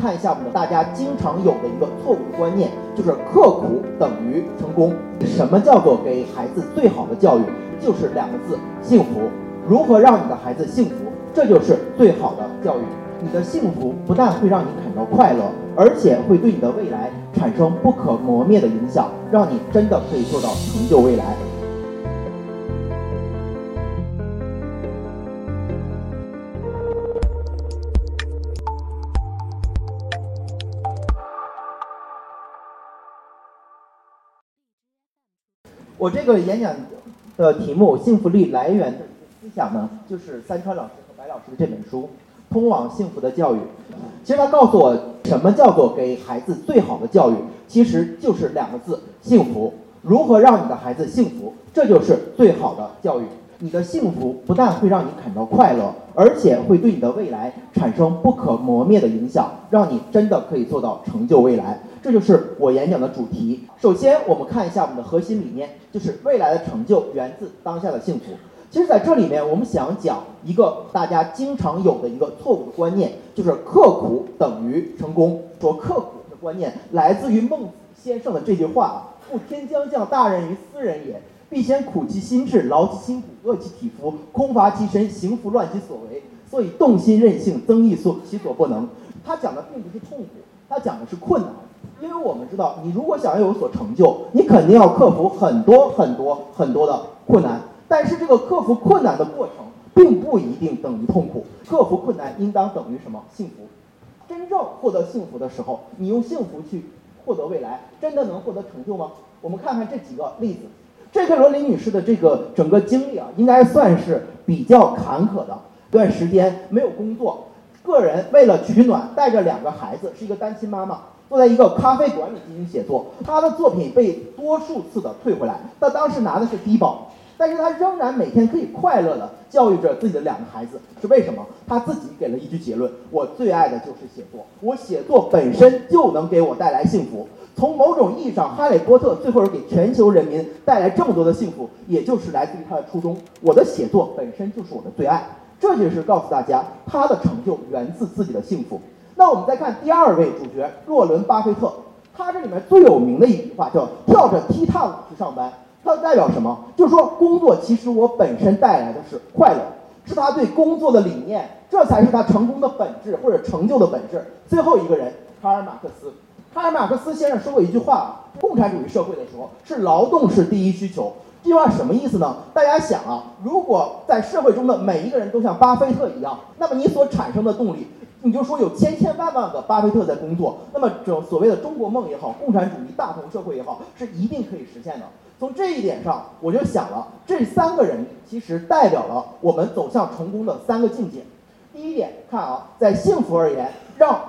看一下我们大家经常有的一个错误的观念，就是刻苦等于成功。什么叫做给孩子最好的教育？就是两个字：幸福。如何让你的孩子幸福？这就是最好的教育。你的幸福不但会让你感到快乐，而且会对你的未来产生不可磨灭的影响，让你真的可以做到成就未来。我这个演讲的题目《幸福力来源的思想》呢，就是三川老师和白老师的这本书《通往幸福的教育》。其实他告诉我，什么叫做给孩子最好的教育，其实就是两个字：幸福。如何让你的孩子幸福，这就是最好的教育。你的幸福不但会让你感到快乐，而且会对你的未来产生不可磨灭的影响，让你真的可以做到成就未来。这就是我演讲的主题。首先，我们看一下我们的核心理念，就是未来的成就源自当下的幸福。其实，在这里面，我们想讲一个大家经常有的一个错误的观念，就是刻苦等于成功。说刻苦的观念来自于孟子先生的这句话啊：“故天将降大任于斯人也，必先苦其心志，劳其筋骨，饿其体肤，空乏其身，行拂乱其所为，所以动心任性，增益所其所不能。”他讲的并不是痛苦，他讲的是困难。因为我们知道，你如果想要有所成就，你肯定要克服很多很多很多的困难。但是这个克服困难的过程，并不一定等于痛苦。克服困难应当等于什么？幸福。真正获得幸福的时候，你用幸福去获得未来，真的能获得成就吗？我们看看这几个例子。这个罗琳女士的这个整个经历啊，应该算是比较坎坷的。一段时间没有工作，个人为了取暖，带着两个孩子，是一个单亲妈妈。坐在一个咖啡馆里进行写作，他的作品被多数次的退回来。他当时拿的是低保，但是他仍然每天可以快乐的教育着自己的两个孩子。是为什么？他自己给了一句结论：我最爱的就是写作，我写作本身就能给我带来幸福。从某种意义上，哈利波特最后给全球人民带来这么多的幸福，也就是来自于他的初衷。我的写作本身就是我的最爱，这就是告诉大家，他的成就源自自己的幸福。那我们再看第二位主角洛伦巴菲特，他这里面最有名的一句话叫“跳着踢踏舞去上班”，它代表什么？就是说工作其实我本身带来的是快乐，是他对工作的理念，这才是他成功的本质或者成就的本质。最后一个人，卡尔马克思，卡尔马克思先生说过一句话：共产主义社会的时候是劳动是第一需求。这句话什么意思呢？大家想啊，如果在社会中的每一个人都像巴菲特一样，那么你所产生的动力。你就说有千千万万个巴菲特在工作，那么这所谓的中国梦也好，共产主义大同社会也好，是一定可以实现的。从这一点上，我就想了，这三个人其实代表了我们走向成功的三个境界。第一点，看啊，在幸福而言，让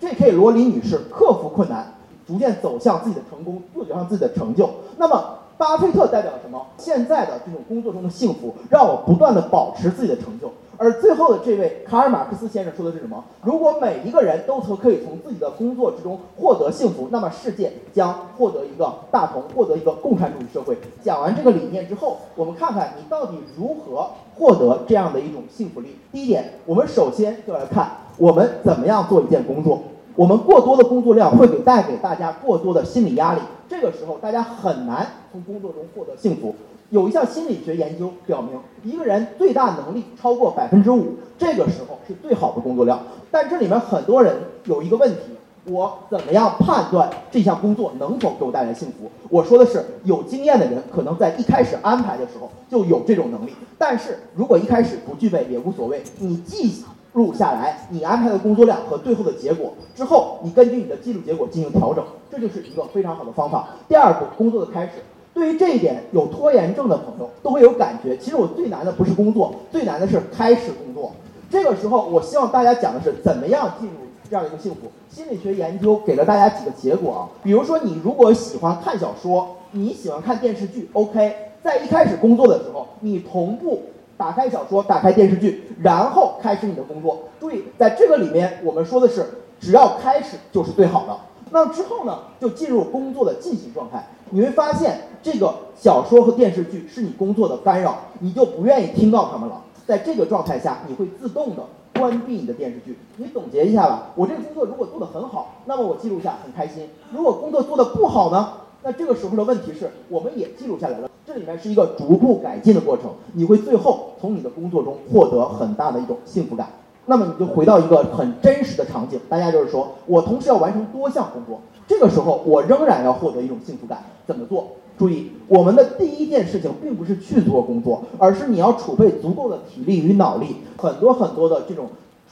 J.K. 罗琳女士克服困难，逐渐走向自己的成功，走向自己的成就。那么，巴菲特代表什么？现在的这种工作中的幸福，让我不断的保持自己的成就。而最后的这位卡尔马克思先生说的是什么？如果每一个人都从可以从自己的工作之中获得幸福，那么世界将获得一个大同，获得一个共产主义社会。讲完这个理念之后，我们看看你到底如何获得这样的一种幸福力。第一点，我们首先就来看我们怎么样做一件工作。我们过多的工作量会给带给大家过多的心理压力，这个时候大家很难从工作中获得幸福。有一项心理学研究表明，一个人最大能力超过百分之五，这个时候是最好的工作量。但这里面很多人有一个问题：我怎么样判断这项工作能否给我带来幸福？我说的是，有经验的人可能在一开始安排的时候就有这种能力，但是如果一开始不具备也无所谓，你既录下来你安排的工作量和最后的结果之后，你根据你的记录结果进行调整，这就是一个非常好的方法。第二步，工作的开始。对于这一点，有拖延症的朋友都会有感觉。其实我最难的不是工作，最难的是开始工作。这个时候，我希望大家讲的是怎么样进入这样一个幸福。心理学研究给了大家几个结果啊，比如说你如果喜欢看小说，你喜欢看电视剧，OK，在一开始工作的时候，你同步打开小说，打开电视剧，然后开始你的工作。注意，在这个里面，我们说的是只要开始就是最好的。那之后呢，就进入工作的进行状态。你会发现，这个小说和电视剧是你工作的干扰，你就不愿意听到他们了。在这个状态下，你会自动的关闭你的电视剧。你总结一下吧。我这个工作如果做得很好，那么我记录下很开心；如果工作做得不好呢，那这个时候的问题是我们也记录下来了。这里面是一个逐步改进的过程，你会最后从你的工作中获得很大的一种幸福感。那么你就回到一个很真实的场景，大家就是说我同时要完成多项工作，这个时候我仍然要获得一种幸福感，怎么做？注意，我们的第一件事情并不是去做工作，而是你要储备足够的体力与脑力。很多很多的这种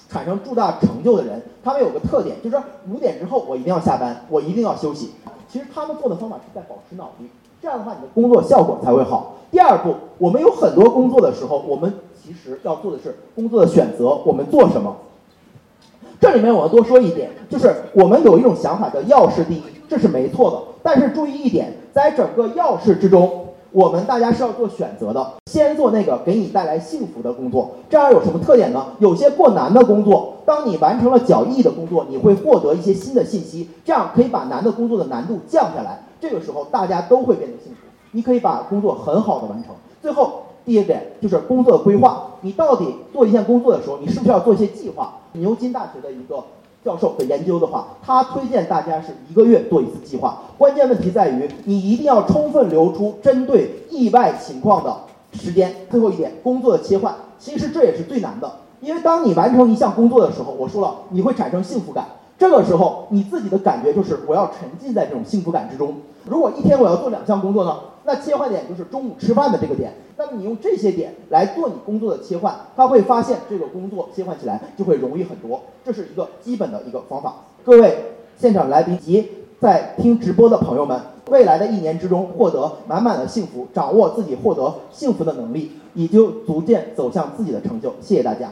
产生重大成就的人，他们有个特点，就是五点之后我一定要下班，我一定要休息。其实他们做的方法是在保持脑力，这样的话你的工作效果才会好。第二步，我们有很多工作的时候，我们其实要做的是工作的选择，我们做什么？这里面我要多说一点，就是我们有一种想法叫要事第一，这是没错的。但是注意一点，在整个要事之中，我们大家是要做选择的，先做那个给你带来幸福的工作。这样有什么特点呢？有些过难的工作，当你完成了较易的工作，你会获得一些新的信息，这样可以把难的工作的难度降下来。这个时候大家都会变得幸福，你可以把工作很好的完成。最后。第一点就是工作的规划，你到底做一件工作的时候，你是不是要做一些计划？牛津大学的一个教授的研究的话，他推荐大家是一个月做一次计划。关键问题在于，你一定要充分留出针对意外情况的时间。最后一点，工作的切换，其实这也是最难的，因为当你完成一项工作的时候，我说了，你会产生幸福感。这个时候，你自己的感觉就是我要沉浸在这种幸福感之中。如果一天我要做两项工作呢？那切换点就是中午吃饭的这个点。那么你用这些点来做你工作的切换，他会发现这个工作切换起来就会容易很多。这是一个基本的一个方法。各位现场来宾及在听直播的朋友们，未来的一年之中获得满满的幸福，掌握自己获得幸福的能力，你就逐渐走向自己的成就。谢谢大家。